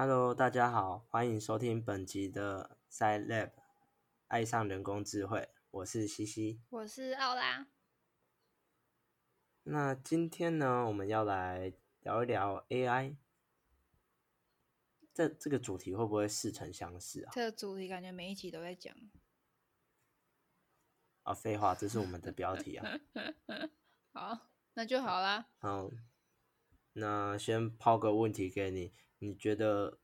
Hello，大家好，欢迎收听本集的 Side Lab，爱上人工智慧，我是西西。我是奥拉。那今天呢，我们要来聊一聊 AI。这这个主题会不会似曾相识啊？这个主题感觉每一集都在讲。啊，废话，这是我们的标题啊。好，那就好啦。好，那先抛个问题给你，你觉得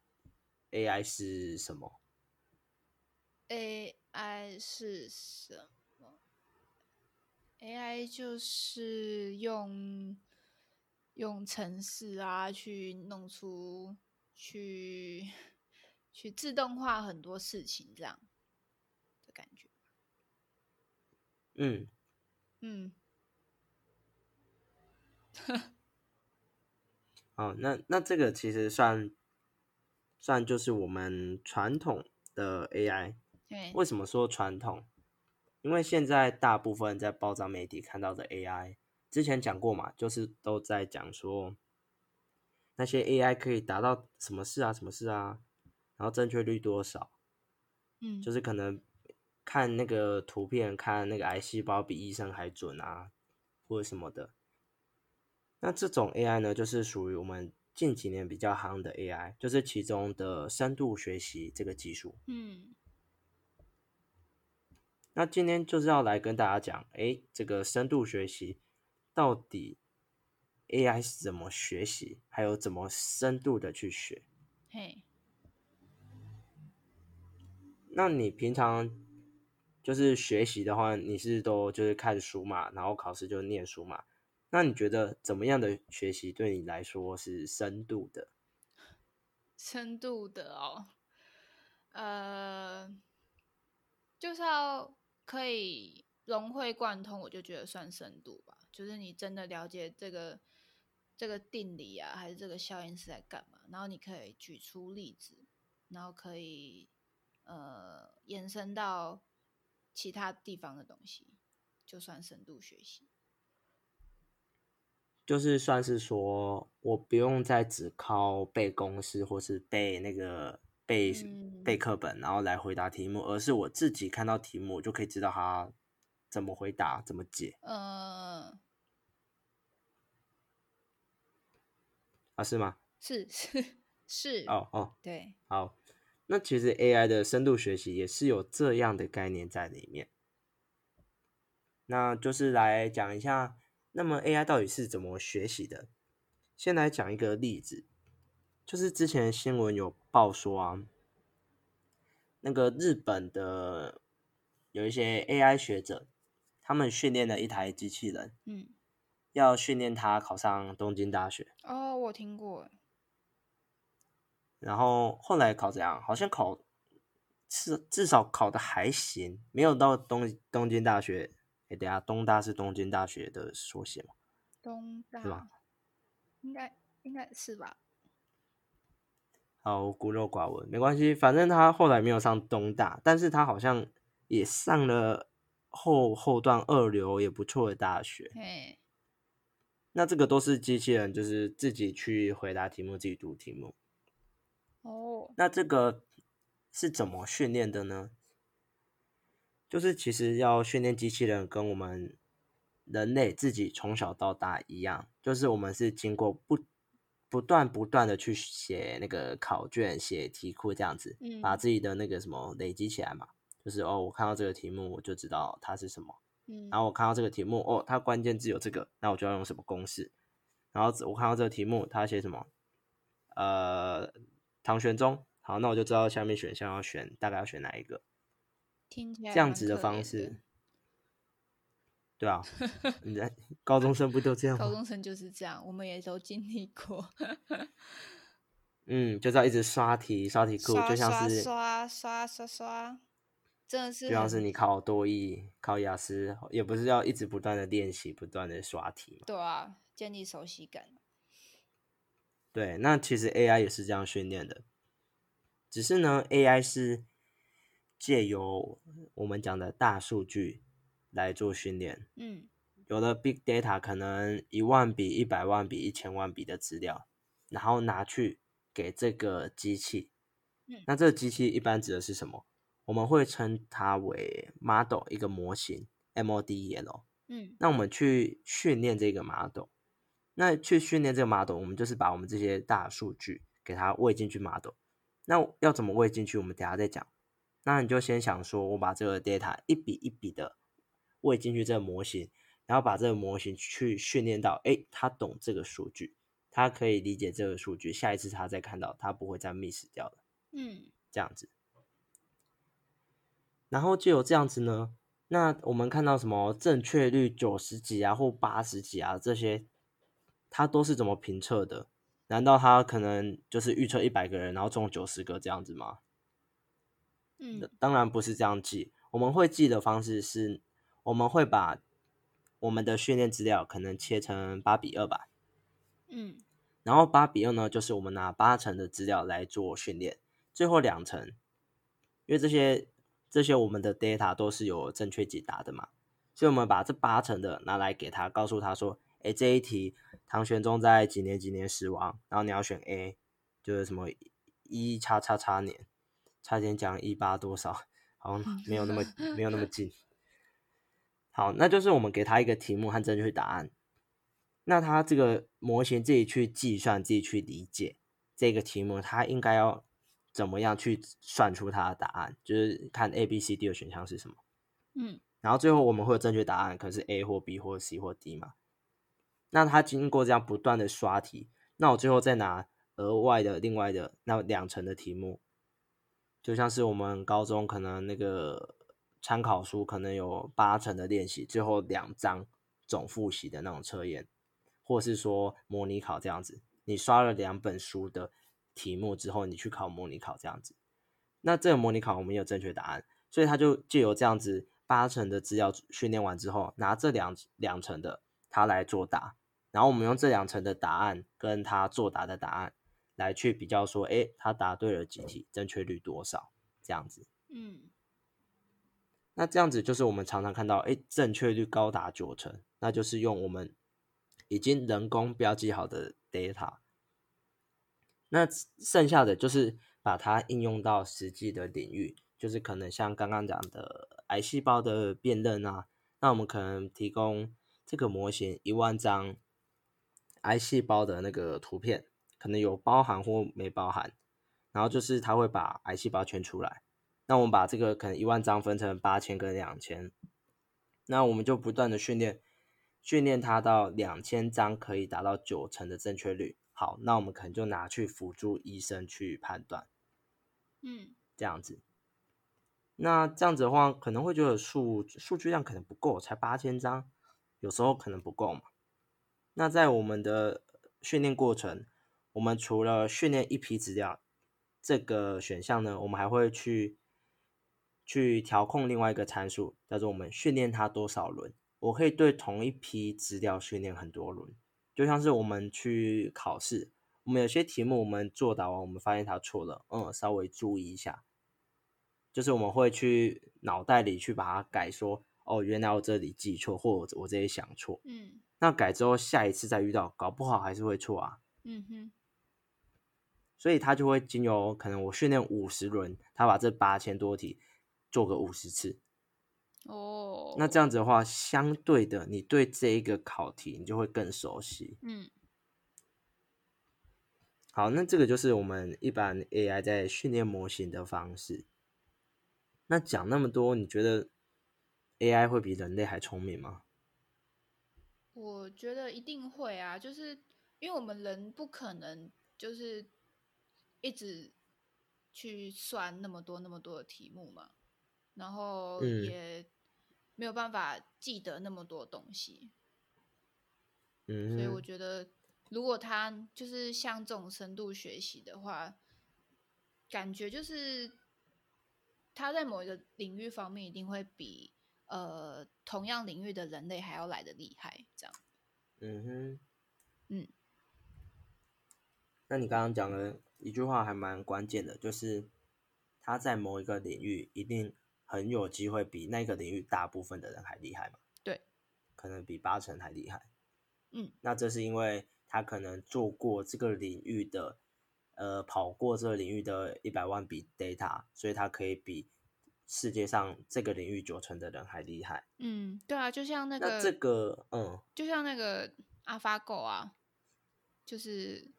AI 是什么？AI 是什么？AI 就是用用程式啊，去弄出去去自动化很多事情，这样的感觉。嗯，嗯，哦，那那这个其实算算就是我们传统的 AI。对，为什么说传统？因为现在大部分在报章媒体看到的 AI，之前讲过嘛，就是都在讲说那些 AI 可以达到什么事啊，什么事啊，然后正确率多少，嗯，就是可能看那个图片，看那个癌细胞比医生还准啊，或者什么的。那这种 AI 呢，就是属于我们近几年比较夯的 AI，就是其中的深度学习这个技术。嗯那今天就是要来跟大家讲，哎，这个深度学习到底 AI 是怎么学习，还有怎么深度的去学。嘿，那你平常就是学习的话，你是都就是看书嘛，然后考试就念书嘛？那你觉得怎么样的学习对你来说是深度的？深度的哦，呃，就是要可以融会贯通，我就觉得算深度吧。就是你真的了解这个这个定理啊，还是这个效应是在干嘛，然后你可以举出例子，然后可以呃延伸到其他地方的东西，就算深度学习。就是算是说我不用再只靠背公式或是背那个背、嗯背课本，然后来回答题目，而是我自己看到题目，我就可以知道它怎么回答、怎么解呃，啊？是吗？是是是，哦哦，对，好，那其实 AI 的深度学习也是有这样的概念在里面。那就是来讲一下，那么 AI 到底是怎么学习的？先来讲一个例子，就是之前新闻有报说啊，那个日本的有一些 AI 学者，他们训练了一台机器人，嗯，要训练它考上东京大学。哦，我听过，然后后来考怎样？好像考至至少考的还行，没有到东东京大学。哎，等下，东大是东京大学的缩写吗？东大是吧应该应该是吧？好，孤陋寡闻，没关系，反正他后来没有上东大，但是他好像也上了后后段二流也不错的大学。嘿，那这个都是机器人，就是自己去回答题目，自己读题目。哦，那这个是怎么训练的呢？就是其实要训练机器人，跟我们人类自己从小到大一样，就是我们是经过不不断不断的去写那个考卷、写题库这样子，嗯把自己的那个什么累积起来嘛。就是哦，我看到这个题目，我就知道它是什么。嗯，然后我看到这个题目，哦，它关键字有这个，那我就要用什么公式？然后我看到这个题目，它写什么？呃，唐玄宗。好，那我就知道下面选项要选，大概要选哪一个？听起来这样子的方式，对啊，你在高中生不都这样吗？高中生就是这样，我们也都经历过，嗯，就是要一直刷题、刷题库，就像是刷刷刷刷刷，真的是就像是你考多艺、考雅思，也不是要一直不断的练习、不断的刷题嘛？对啊，建立熟悉感。对，那其实 AI 也是这样训练的，只是呢，AI 是借由我们讲的大数据来做训练。嗯有的 big data 可能一万笔、一百万笔、一千万笔的资料，然后拿去给这个机器。嗯那这个机器一般指的是什么？我们会称它为 model 一个模型，M-O-D-E-L。嗯那我们去训练这个 model，那去训练这个 model，我们就是把我们这些大数据给它喂进去 model。那要怎么喂进去？我们等下再讲。那你就先想说，我把这个 data 一笔一笔的喂进去这个模型，然后把这个模型去训练到，哎，它懂这个数据，它可以理解这个数据，下一次它再看到，它不会再 miss 掉了。嗯这样子。然后就有这样子呢，那我们看到什么正确率九十几啊或八十几啊这些，它都是怎么评测的？难道他可能就是预测一百个人，然后中九十个这样子吗？嗯。当然不是这样记，我们会记的方式是，我们会把我们的训练资料可能切成八比二吧，嗯。然后八比二呢，就是我们拿八成的资料来做训练，最后两成，因为这些这些我们的 data 都是有正确解答的嘛，所以我们把这八成的拿来给他，告诉他说，哎，这一题唐玄宗在几年几年死亡，然后你要选 A，就是什么一叉叉叉年，差点讲一八多少，好像没有那么没有那么近。好，那就是我们给他一个题目和正确答案，那他这个模型自己去计算，自己去理解这个题目，他应该要怎么样去算出他的答案？就是看 A、B、C、D 的选项是什么，嗯然后最后我们会有正确答案，可能是 A 或 B 或 C 或 D 嘛。那他经过这样不断的刷题，那我最后再拿额外的另外的那两层的题目，就像是我们高中可能那个参考书可能有八成的练习，最后两章总复习的那种测验，或是说模拟考这样子，你刷了两本书的题目之后，你去考模拟考这样子。那这个模拟考我们有正确答案，所以他就借由这样子八成的资料训练完之后，拿这两两成的他来作答，然后我们用这两层的答案跟他作答的答案来去比较，说，哎，他答对了几题，正确率多少，这样子。嗯那这样子就是我们常常看到，哎，正确率高达九成，那就是用我们已经人工标记好的 data。那剩下的就是把它应用到实际的领域，就是可能像刚刚讲的癌细胞的辨认啊，那我们可能提供这个模型一万张癌细胞的那个图片，可能有包含或没包含，然后就是它会把癌细胞圈出来。那我们把这个可能一万张分成八千跟两千，那我们就不断的训练，训练它到两千张可以达到九成的正确率。好，那我们可能就拿去辅助医生去判断。嗯这样子。那这样子的话，可能会觉得数数据量可能不够，才八千张，有时候可能不够嘛。那在我们的训练过程，我们除了训练一批资料这个选项呢，我们还会去去调控另外一个参数，叫做我们训练它多少轮。我可以对同一批资料训练很多轮，就像是我们去考试，我们有些题目我们作答完，我们发现它错了，嗯，稍微注意一下，就是我们会去脑袋里去把它改说，哦，原来我这里记错，或者我这里想错，嗯。那改之后下一次再遇到，搞不好还是会错啊，嗯哼所以他就会经由可能我训练五十轮，他把这八千多题做个五十次，哦，那这样子的话，相对的，你对这一个考题你就会更熟悉。嗯好，那这个就是我们一般 AI 在训练模型的方式。那讲那么多，你觉得 AI 会比人类还聪明吗？我觉得一定会啊，就是因为我们人不可能就是一直去算那么多那么多的题目嘛，然后嗯也没有办法记得那么多东西，嗯所以我，觉得如果他就是像这种深度学习的话，感觉就是他在某一个领域方面一定会比呃同样领域的人类还要来的厉害，这样。嗯哼，嗯。那你刚刚讲的一句话还蛮关键的，就是他在某一个领域一定很有机会比那个领域大部分的人还厉害嘛？对，可能比八成还厉害。嗯，那这是因为他可能做过这个领域的呃跑过这个领域的一百万笔 data，所以他可以比世界上这个领域九成的人还厉害。嗯，对啊，就像那个那这个，嗯，就像那个 AlphaGo 啊，就是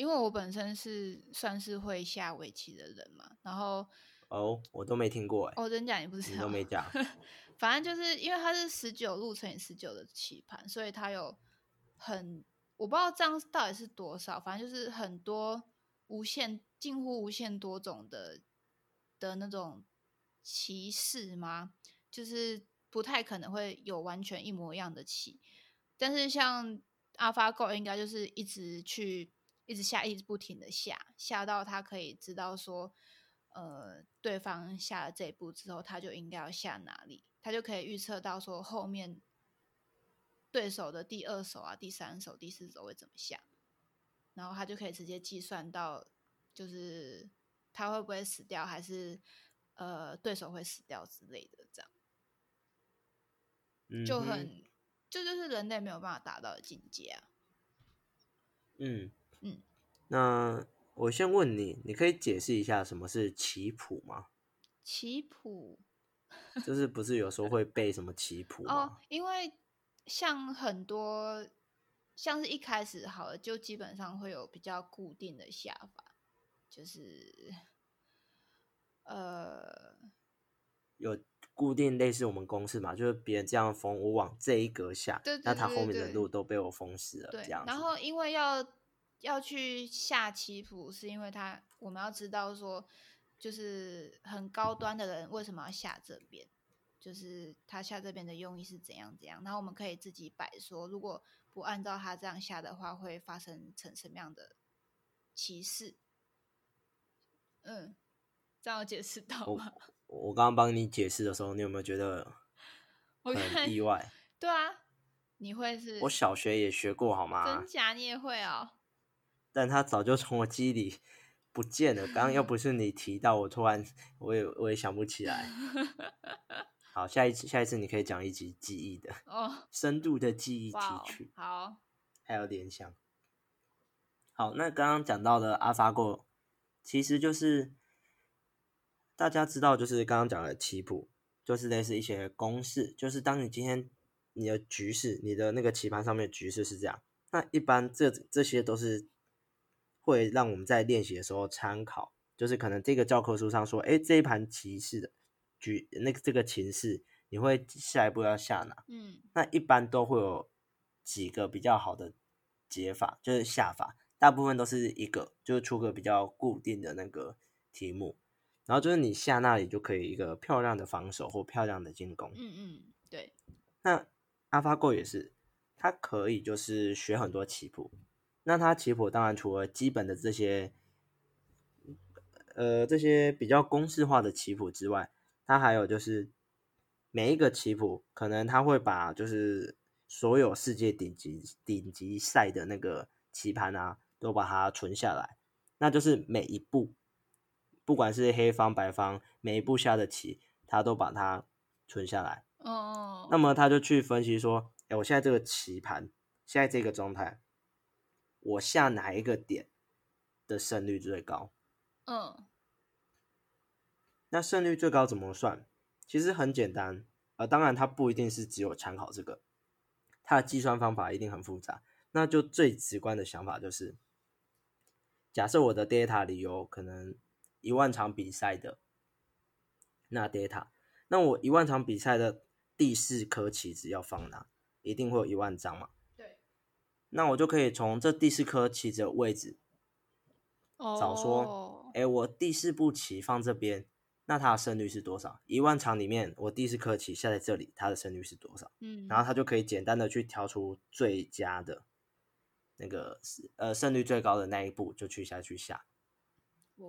因为我本身是算是会下围棋的人嘛，然后哦，我都没听过哎，哦，真讲你不是你都没讲，反正就是因为它是十九路乘以十九的棋盘，所以它有很我不知道这样到底是多少，反正就是很多无限近乎无限多种的的那种棋式吗？就是不太可能会有完全一模一样的棋，但是像 AlphaGo 应该就是一直去一直下，一直不停的下，下到他可以知道说，呃，对方下了这一步之后，他就应该要下哪里，他就可以预测到说后面对手的第二手啊、第三手、第四手会怎么下，然后他就可以直接计算到，就是他会不会死掉，还是呃对手会死掉之类的，这样嗯就很这就是人类没有办法达到的境界啊。嗯嗯，那我先问你，你可以解释一下什么是棋谱吗？棋谱 就是不是有时候会背什么棋谱哦吗？，因为像很多像是一开始好了，就基本上会有比较固定的下法，就是呃，有固定类似我们公式嘛，就是别人这样封，我往这一格下，对对那他后面的路都被我封死了，对这样，然后因为要要去下棋谱，是因为他我们要知道说，就是很高端的人为什么要下这边，就是他下这边的用意是怎样怎样，然后我们可以自己摆说，如果不按照他这样下的话，会发生成什么样的歧视？嗯，这样有解释到我吗？我刚刚帮你解释的时候，你有没有觉得我很意外？对啊，你会是我小学也学过，好吗真？假你也会哦。但他早就从我记忆里不见了。刚刚要不是你提到，我突然我也我也想不起来。好，下一次下一次你可以讲一集记忆的哦，深度的记忆提取，，好，还有联想。好，那刚刚讲到的 AlphaGo，其实就是大家知道，就是刚刚讲的棋谱，就是类似一些公式，就是当你今天你的局势，你的那个棋盘上面的局势是这样，那一般这这些都是会让我们在练习的时候参考，就是可能这个教科书上说，哎，这一盘棋士的局那个这个情势，你会下一步要下哪？嗯那一般都会有几个比较好的解法，就是下法，大部分都是一个，就是出个比较固定的那个题目，然后就是你下那里就可以一个漂亮的防守或漂亮的进攻。嗯嗯，对，那 AlphaGo 也是，它可以就是学很多棋谱。那它棋谱当然除了基本的这些，呃，这些比较公式化的棋谱之外，它还有就是每一个棋谱可能它会把就是所有世界顶级顶级赛的那个棋盘啊，都把它存下来。那就是每一步，不管是黑方白方，每一步下的棋，它都把它存下来。哦，那么他就去分析说，哎，我现在这个棋盘，现在这个状态，我下哪一个点的胜率最高？嗯那胜率最高怎么算？其实很简单，呃，当然它不一定是只有参考这个，它的计算方法一定很复杂。那就最直观的想法就是，假设我的 data 里有可能一万场比赛的那 data，那我一万场比赛的第四颗棋子要放哪？一定会有一万张嘛？对，那我就可以从这第四颗棋子的位置找说哦，哎，我第四步棋放这边，那它的胜率是多少？一万场里面，我第四颗棋下在这里，它的胜率是多少？嗯，然后他就可以简单的去挑出最佳的那个呃胜率最高的那一步，就去下去下。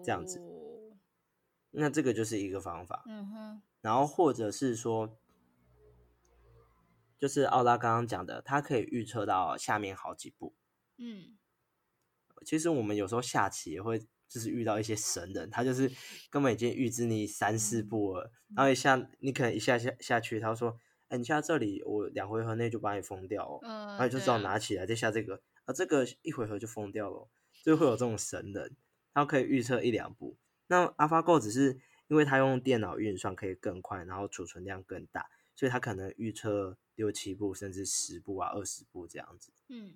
这样子哦那这个就是一个方法。嗯哼，然后或者是说，就是奥拉刚刚讲的，它可以预测到下面好几步。嗯其实我们有时候下棋也会就是遇到一些神人，他就是根本已经预知你三四步了，然后一下你可能一下下下去，他说：“哎，你下这里，我两回合内就把你封掉哦。”嗯，然后就只好拿起来再下这个，啊，这个一回合就封掉了哦，就会有这种神人。他可以预测一两步。那 AlphaGo 只是因为它用电脑运算可以更快，然后储存量更大，所以他可能预测六七步甚至十步啊、二十步这样子。嗯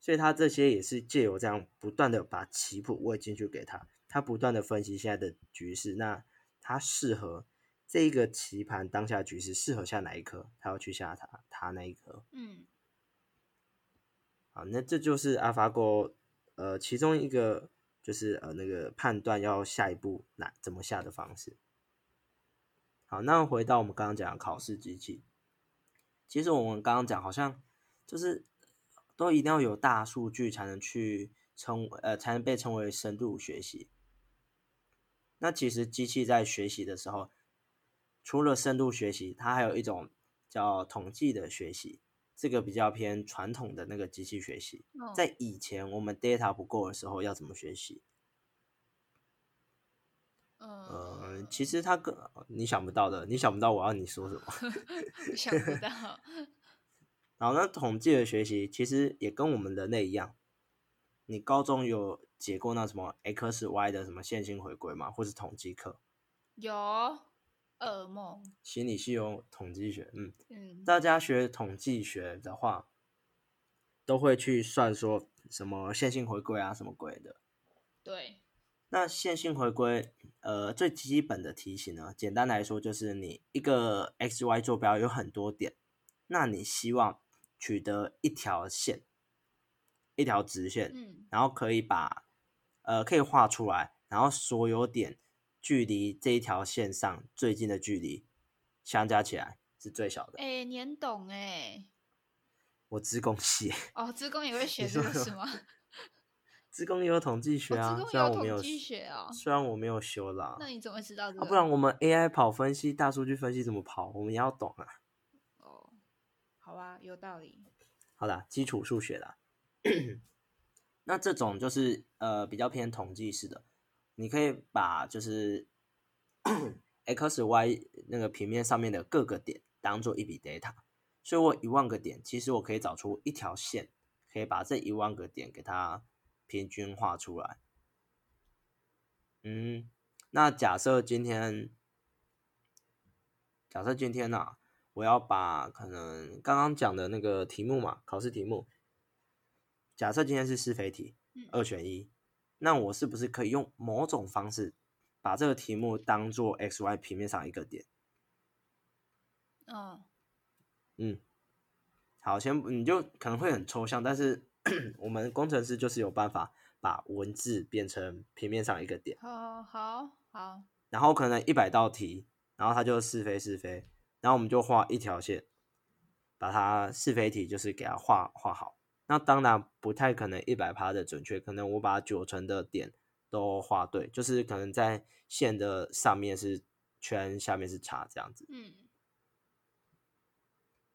所以他这些也是借由这样不断的把棋谱喂进去给他，他不断的分析现在的局势，那他适合这一个棋盘当下局势适合下哪一颗，他要去下他他那一颗。嗯好，那这就是 AlphaGo 呃其中一个就是呃那个判断要下一步哪怎么下的方式。好，那回到我们刚刚讲的考试机器，其实我们刚刚讲好像就是都一定要有大数据才能去称呃才能被称为深度学习。那其实机器在学习的时候，除了深度学习，它还有一种叫统计的学习，这个比较偏传统的那个机器学习。哦在以前我们 data 不够的时候，要怎么学习？呃呃，，其实他跟你想不到的，你想不到我要你说什么。想不到，然后呢统计的学习其实也跟我们人类一样，你高中有解过那什么 x y 的什么线性回归吗？或是统计课？有噩梦，心理系有统计学，嗯，嗯大家学统计学的话，都会去算说什么线性回归啊，什么鬼的。对，那线性回归，呃，最基本的题型呢，简单来说就是你一个 x y 坐标有很多点，那你希望取得一条线，一条直线，嗯然后可以把呃可以画出来，然后所有点距离这一条线上最近的距离相加起来是最小的。哎，你很懂哎，我资工系，哦，职工也会学这个是吗？资工也有统计学哦，啊，虽然我没有统计学哦，虽然我没有修啦，那你怎么会知道这啊，不然我们 AI 跑分析、大数据分析怎么跑，我们也要懂啊。哦，好啊，有道理。好啦，基础数学啦。那这种就是呃比较偏统计式的，你可以把就是 x y 那个平面上面的各个点当做一笔 data，所以我一万个点，其实我可以找出一条线，可以把这一万个点给它平均化出来。嗯，那假设今天，假设今天呢、啊，我要把可能刚刚讲的那个题目嘛，考试题目，假设今天是是非题嗯，二选一，那我是不是可以用某种方式把这个题目当做 x y 平面上一个点？嗯嗯，好，先你就可能会很抽象，但是 我们工程师就是有办法把文字变成平面上一个点，好好好，然后可能一百道题，然后它就是非是非，然后我们就画一条线，把它是非题就是给它画画好。那当然不太可能一百趴的准确，可能我把九成的点都画对，就是可能在线的上面是圈，下面是叉这样子。嗯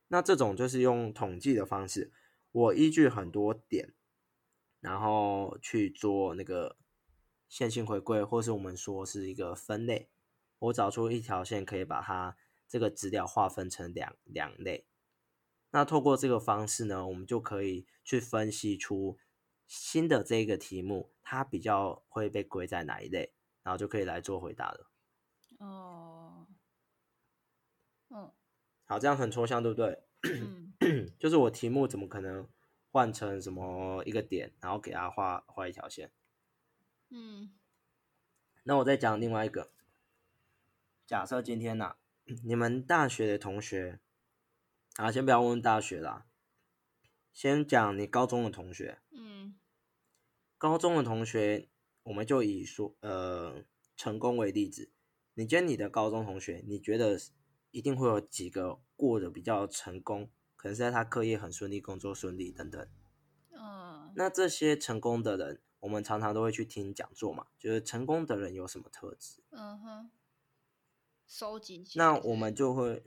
那这种就是用统计的方式，我依据很多点，然后去做那个线性回归，或是我们说是一个分类，我找出一条线，可以把它这个资料划分成两两类。那透过这个方式呢，我们就可以去分析出新的这个题目，它比较会被归在哪一类，然后就可以来做回答了。哦，嗯好，这样很抽象，对不对？嗯就是我题目怎么可能换成什么一个点，然后给他画画一条线？嗯那我再讲另外一个，假设今天呐、你们大学的同学，啊，先不要问大学啦，先讲你高中的同学。嗯高中的同学，我们就以说呃成功为例子。你觉得你的高中同学，你觉得一定会有几个过得比较成功，可能是在他课业很顺利、工作顺利等等。嗯那这些成功的人，我们常常都会去听讲座嘛，就是成功的人有什么特质？嗯哼，收集起来那我们就会，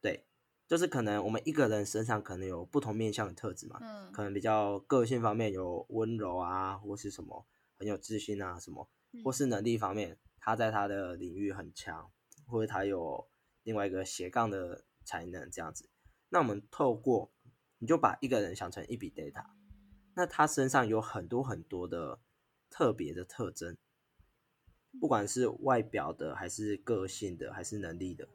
对，就是可能我们一个人身上可能有不同面向的特质嘛，嗯可能比较个性方面有温柔啊，或是什么很有自信啊，什么，或嗯是能力方面，他在他的领域很强，或者他有另外一个斜杠的才能这样子。那我们透过，你就把一个人想成一笔 data，那他身上有很多很多的特别的特征，不管是外表的，还是个性的，还是能力的，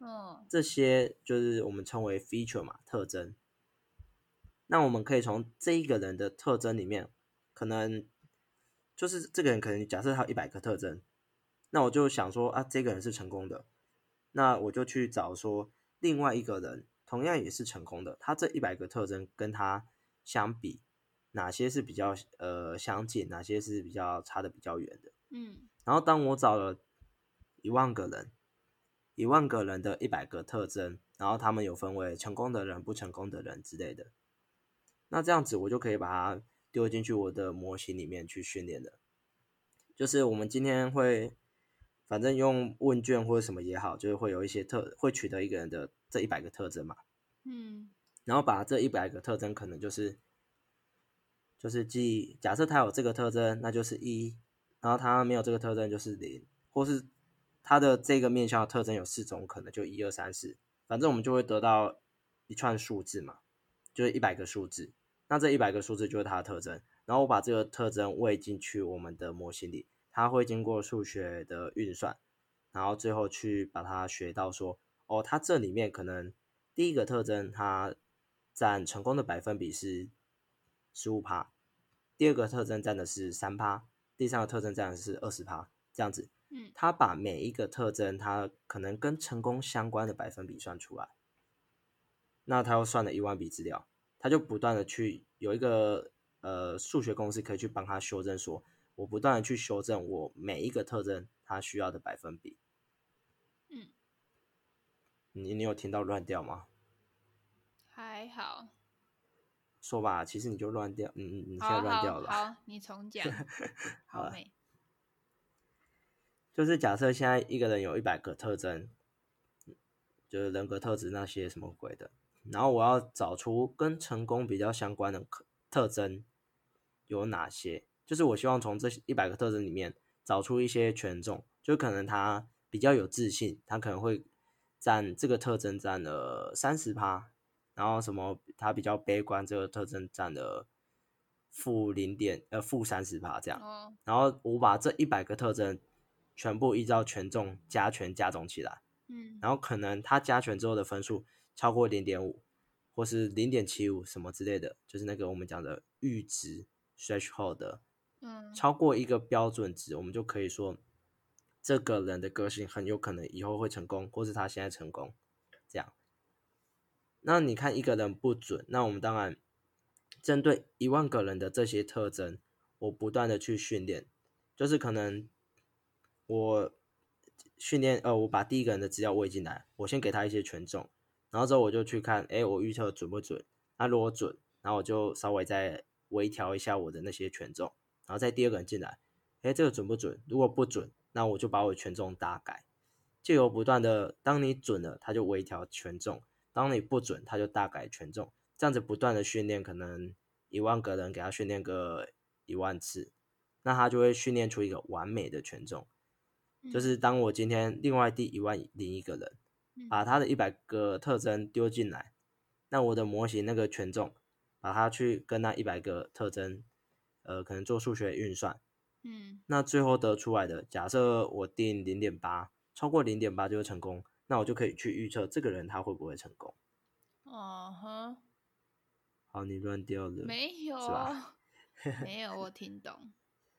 嗯这些就是我们称为 feature 嘛，特征。那我们可以从这一个人的特征里面，可能就是这个人可能假设他有一百个特征，那我就想说啊，这个人是成功的，那我就去找说另外一个人同样也是成功的，他这一百个特征跟他相比，哪些是比较呃相近，哪些是比较差的比较远的。嗯然后当我找了一万个人，一万个人的一百个特征，然后他们有分为成功的人、不成功的人之类的。那这样子我就可以把它丢进去我的模型里面去训练了。就是我们今天会，反正用问卷或者什么也好，就是会有一些特会取得一个人的这一百个特征嘛，嗯然后把这一百个特征可能就是就是记，假设他有这个特征，那就是一，然后他没有这个特征就是零，或是他的这个面向的特征有四种，可能就一二三四，反正我们就会得到一串数字嘛，就是一百个数字。那这一百个数字就是它的特征，然后我把这个特征喂进去我们的模型里，它会经过数学的运算，然后最后去把它学到说，哦，它这里面可能第一个特征它占成功的百分比是十五趴，第二个特征占的是三趴，第三个特征占的是二十趴，这样子。嗯他把每一个特征，它可能跟成功相关的百分比算出来，那他又算了一万笔资料，他就不断的去有一个呃数学公式可以去帮他修正说，我不断的去修正我每一个特征它需要的百分比。嗯，你你有听到乱掉吗？还好，说吧，其实你就乱掉，嗯嗯，你现在乱掉了。好好，你重讲，好了，就是假设现在一个人有一百个特征，就是人格特质那些什么鬼的，然后我要找出跟成功比较相关的特特征有哪些，就是我希望从这一百个特征里面找出一些权重，就可能他比较有自信，他可能会占这个特征占了三十趴，然后什么他比较悲观，这个特征占了负零点呃负三十趴这样。哦，然后我把这一百个特征全部依照权重加权加总起来，嗯然后可能他加权之后的分数超过零点五，或是零点七五什么之类的，就是那个我们讲的阈值 threshold 的超过一个标准值，我们就可以说这个人的个性很有可能以后会成功，或是他现在成功，这样。那你看一个人不准，那我们当然针对一万个人的这些特征，我不断的去训练，就是可能我训练呃，我把第一个人的资料喂进来，我先给他一些权重，然后之后我就去看，哎，我预测准不准？那如果准，然后我就稍微再微调一下我的那些权重，然后再第二个人进来，哎，这个准不准？如果不准，那我就把我的权重大改，就有不断的，当你准了，它就微调权重；当你不准，它就大改权重。这样子不断的训练，可能一万个人给他训练个一万次，那他就会训练出一个完美的权重。就是当我今天另外第一万零一个人嗯把他的一百个特征丢进来，那我的模型那个权重，把它去跟那一百个特征，呃，可能做数学运算，嗯那最后得出来的，假设我定零点八，超过零点八就会成功，那我就可以去预测这个人他会不会成功。哦呵，好，你乱掉了。没有是吧，没有，我听懂。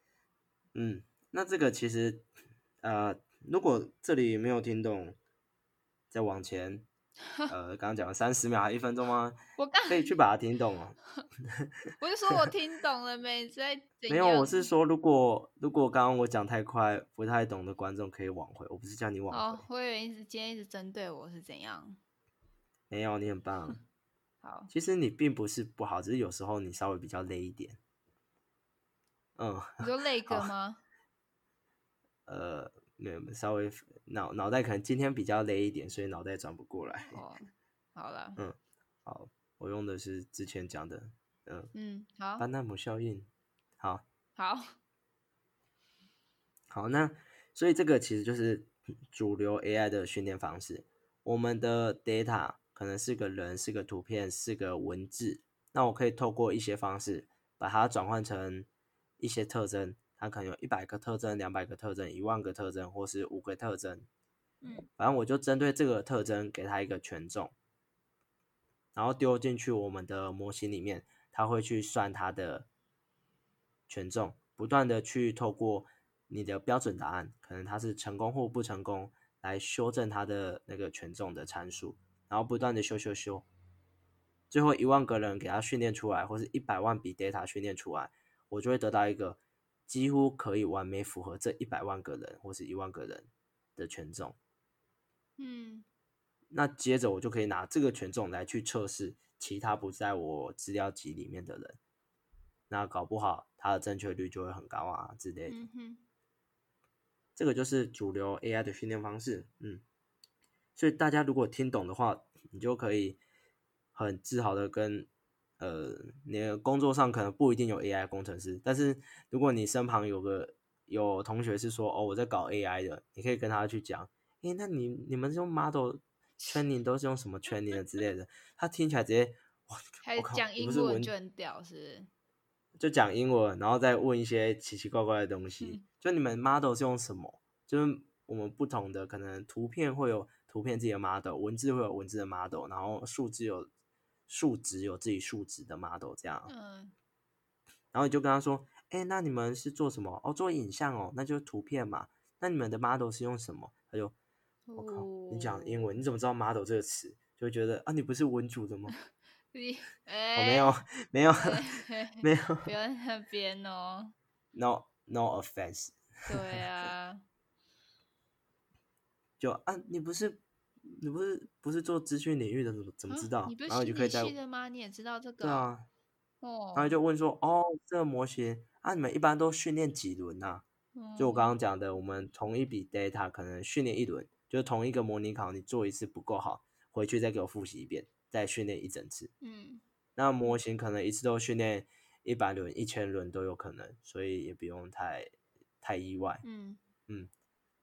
嗯，那这个其实，呃，如果这里没有听懂，再往前，呃，刚刚讲了三十秒还一分钟吗？我刚可以去把它听懂哦。我是说我听懂了没？在 没有，我是样说，如果如果刚刚我讲太快，不太懂的观众可以往回，我不是叫你往哦回，，我以为你是今天一直针对我是怎样？没有，你很棒。好，其实你并不是不好，只是有时候你稍微比较累一点。嗯，你说累个吗？呃，没有，稍微脑脑袋可能今天比较累一点，所以脑袋转不过来。哦，好了，嗯好，我用的是之前讲的，嗯、嗯，好，班纳姆效应。好，好，好，那所以这个其实就是主流 AI 的训练方式。我们的 data 可能是个人，是个图片，是个文字，那我可以透过一些方式把它转换成一些特征，它可能有一百个特征、两百个特征、一万个特征，或是五个特征。嗯反正我就针对这个特征给它一个权重，然后丢进去我们的模型里面，它会去算它的权重，不断的去透过你的标准答案，可能它是成功或不成功，来修正它的那个权重的参数，然后不断的修修修，最后一万个人给它训练出来，或是一百万笔 data 训练出来，我就会得到一个几乎可以完美符合这一百万个人或是一万个人的权重。嗯那接着我就可以拿这个权重来去测试其他不在我资料集里面的人，那搞不好它的正确率就会很高啊之类的。嗯，这个就是主流 AI 的训练方式，嗯，所以大家如果听懂的话，你就可以很自豪的跟呃，你的工作上可能不一定有 AI 工程师，但是如果你身旁有个有同学是说哦我在搞 AI 的，你可以跟他去讲，诶，那你你们用 model training 都是用什么 training 的之类的，他听起来直接哇，还我靠讲英文文就很屌，是不是？就讲英文，然后再问一些奇奇怪怪的东西。嗯就你们 model 是用什么？就是我们不同的可能图片会有图片自己的 model，文字会有文字的 model，然后数字有数值有自己数值的 model 这样。嗯然后你就跟他说，哎，那你们是做什么？哦，做影像哦，那就是图片嘛。那你们的 model 是用什么？他就，我靠，你讲英文，你怎么知道 model 这个词？就会觉得啊，你不是文组的吗？你我、哎，没有，没有，哎没有不要在那边哦。，no no offense。对啊，就啊，你不是你不是不是做资讯领域的，怎么怎么知道？啊你不是然后你就可以在的吗？你也知道这个？对，啊，哦，然后就问说，哦，这个模型啊，你们一般都训练几轮呐、就我刚刚讲的，我们同一笔 data 可能训练一轮，就同一个模拟考，你做一次不够好，回去再给我复习一遍，再训练一整次。嗯那模型可能一次都训练一百轮、一千轮都有可能，所以也不用太太意外。嗯嗯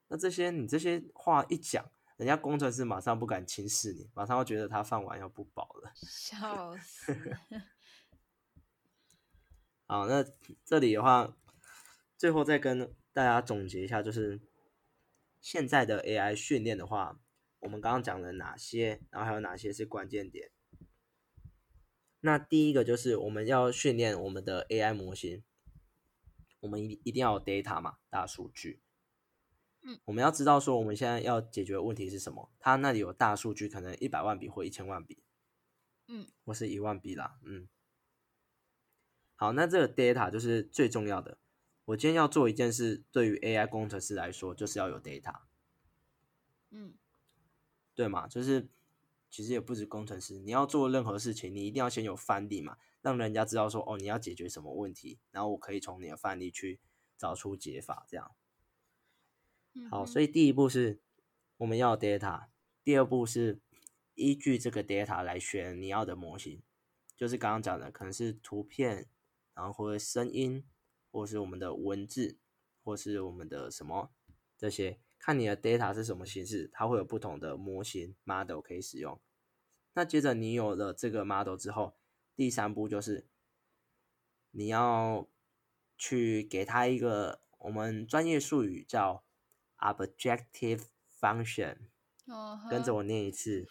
那这些你这些话一讲，人家工程师马上不敢轻视你，马上会觉得他饭碗要不保了。笑死。好，那这里的话，最后再跟大家总结一下，就是现在的 AI 训练的话，我们刚刚讲了哪些，然后还有哪些是关键点。那第一个就是我们要训练我们的 AI 模型，我们一一定要有 data 嘛，大数据。嗯，我们要知道说我们现在要解决的问题是什么，他那里有大数据，可能一百万笔或一千万笔，嗯，或是一万笔啦，嗯。好，那这个 data 就是最重要的。我今天要做一件事，对于 AI 工程师来说，就是要有 data，嗯对嘛？就是其实也不止工程师，你要做任何事情，你一定要先有范例嘛，让人家知道说，哦，你要解决什么问题，然后我可以从你的范例去找出解法，这样。嗯好，所以第一步是我们要 data，第二步是依据这个 data 来选你要的模型，就是刚刚讲的，可能是图片，然后或者声音，或是我们的文字，或是我们的什么这些，看你的 data 是什么形式，它会有不同的模型 model 可以使用。那接着你有了这个 model 之后，第三步就是你要去给它一个我们专业术语叫 objective function，哦跟着我念一次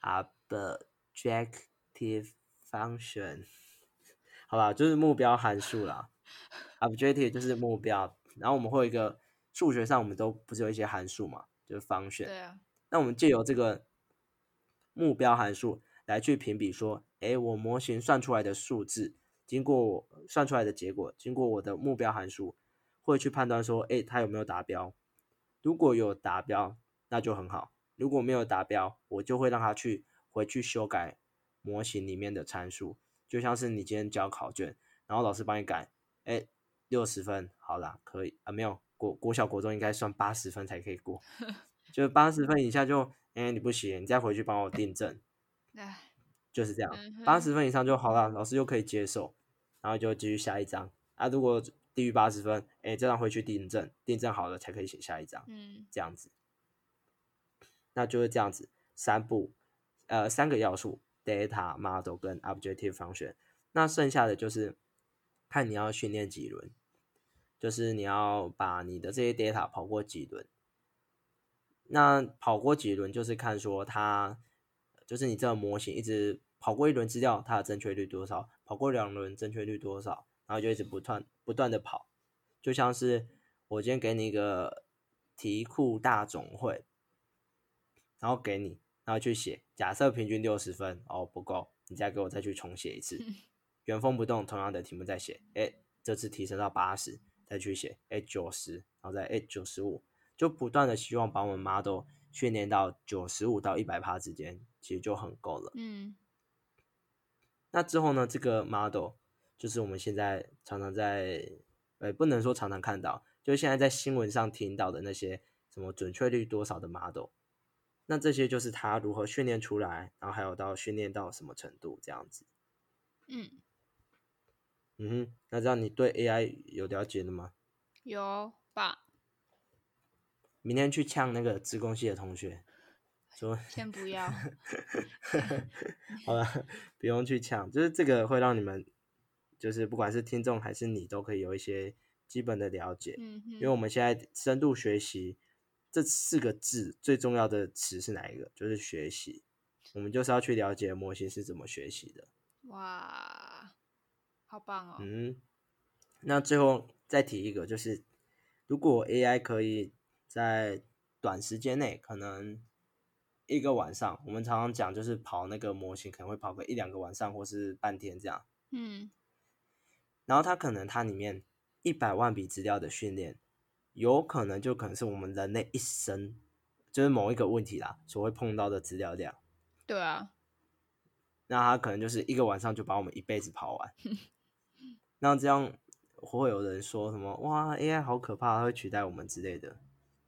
，objective function，好吧，就是目标函数啦。objective 就是目标，然后我们会有一个数学上我们都不是有一些函数嘛，就是 function。对啊，那我们借由这个目标函数来去评比说，诶，我模型算出来的数字，经过我算出来的结果，经过我的目标函数，会去判断说，诶，它有没有达标。如果有达标，那就很好；如果没有达标，我就会让他去回去修改模型里面的参数。就像是你今天交考卷，然后老师帮你改，哎，六十分，好啦，可以啊，没有国国小国中应该算八十分才可以过。就八十分以下就，哎、你不行，你再回去帮我订正，哎，就是这样八十分以上就好了，老师又可以接受，然后就继续下一章啊。如果低于八十分，哎、这张会去订正，订正好了才可以写下一张，嗯这样子。那就是这样子，三步，呃，三个要素：data、model 跟 objective function。那剩下的就是看你要训练几轮。就是你要把你的这些 data 跑过几轮。那跑过几轮就是看说它，就是你这个模型一直跑过一轮资料，它的正确率多少？跑过两轮正确率多少？然后就一直不断不断的跑，就像是我今天给你一个题库大总会，然后给你，然后去写，假设平均六十分哦不够，你再给我再去重写一次，原封不动同样的题目再写，哎，这次提升到八十，再去写，哎九十，然后再哎九十五。就不断的希望把我们 model 训练到九十五到一百趴之间，其实就很够了。嗯，那之后呢？这个 model 就是我们现在常常在，呃，不能说常常看到，就是现在在新闻上听到的那些什么准确率多少的 model，那这些就是它如何训练出来，然后还有到训练到什么程度这样子。嗯，嗯哼，那这样你对 AI 有了解了吗？有吧。明天去呛那个自工系的同学，说先不要 好了，不用去呛，就是这个会让你们，就是不管是听众还是你，都可以有一些基本的了解。嗯因为我们现在深度学习这四个字最重要的词是哪一个？就是学习。我们就是要去了解模型是怎么学习的。哇，好棒哦！嗯，那最后再提一个，就是如果 AI 可以。在短时间内，可能一个晚上，我们常常讲就是跑那个模型，可能会跑个一两个晚上，或是半天这样。嗯，然后它可能它里面一百万笔资料的训练，有可能就可能是我们人类一生就是某一个问题啦，所会碰到的资料量。对啊，那它可能就是一个晚上就把我们一辈子跑完。那这样会有人说什么？哇，AI 好可怕，它会取代我们之类的。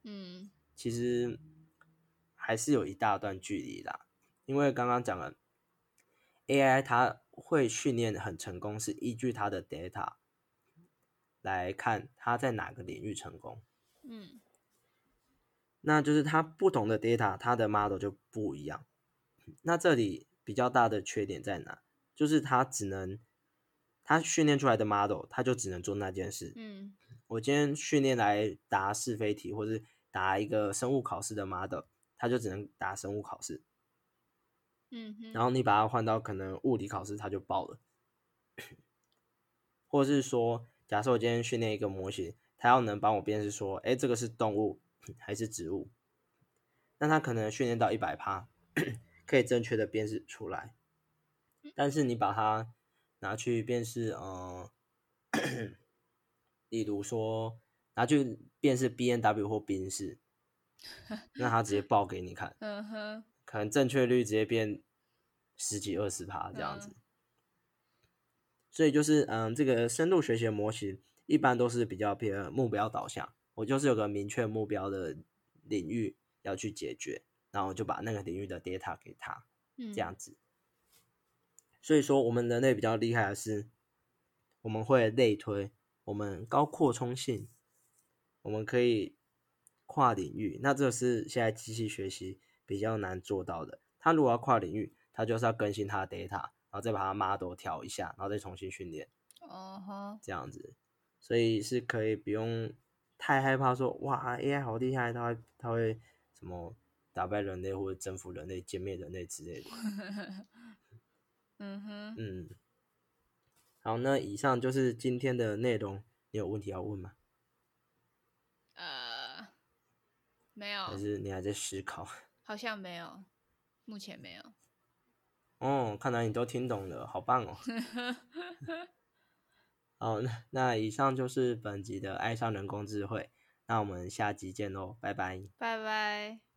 嗯，其实还是有一大段距离啦，因为刚刚讲了，AI 它会训练很成功，是依据他的 data 来看他在哪个领域成功。嗯，那就是他不同的 data，他的 model 就不一样。那这里比较大的缺点在哪？就是他只能，他训练出来的 model，他就只能做那件事。嗯，我今天训练来答是非题，或是。答一个生物考试的 model，他就只能答生物考试。嗯，然后你把它换到可能物理考试，它就爆了。或者是说，假设我今天训练一个模型，它要能帮我辨识说，哎，这个是动物还是植物？那它可能训练到一百趴，可以正确的辨识出来。但是你把它拿去辨识，嗯，例如说。拿去辨识 B N W 或宾士，那它直接爆给你看，嗯哼，可能正确率直接变十几二十趴这样子。所以就是，嗯，这个深度学习的模型一般都是比较偏目标导向，我就是有个明确目标的领域要去解决，然后就把那个领域的 data 给他，这样子。所以说，我们人类比较厉害的是，我们会类推，我们高扩充性。我们可以跨领域，那这是现在机器学习比较难做到的。他如果要跨领域，他就是要更新他的 data，然后再把它 model 调一下，然后再重新训练。哦哈，这样子，所以是可以不用太害怕说，哇，AI 好厉害，它会它会什么打败人类或者征服人类、歼灭人类之类的。嗯哼，嗯，好，那以上就是今天的内容，你有问题要问吗？呃，没有，还是你还在思考？好像没有，目前没有。哦，看来你都听懂了，好棒哦！好，那那以上就是本集的爱上人工智慧，那我们下集见喽，拜拜，拜拜。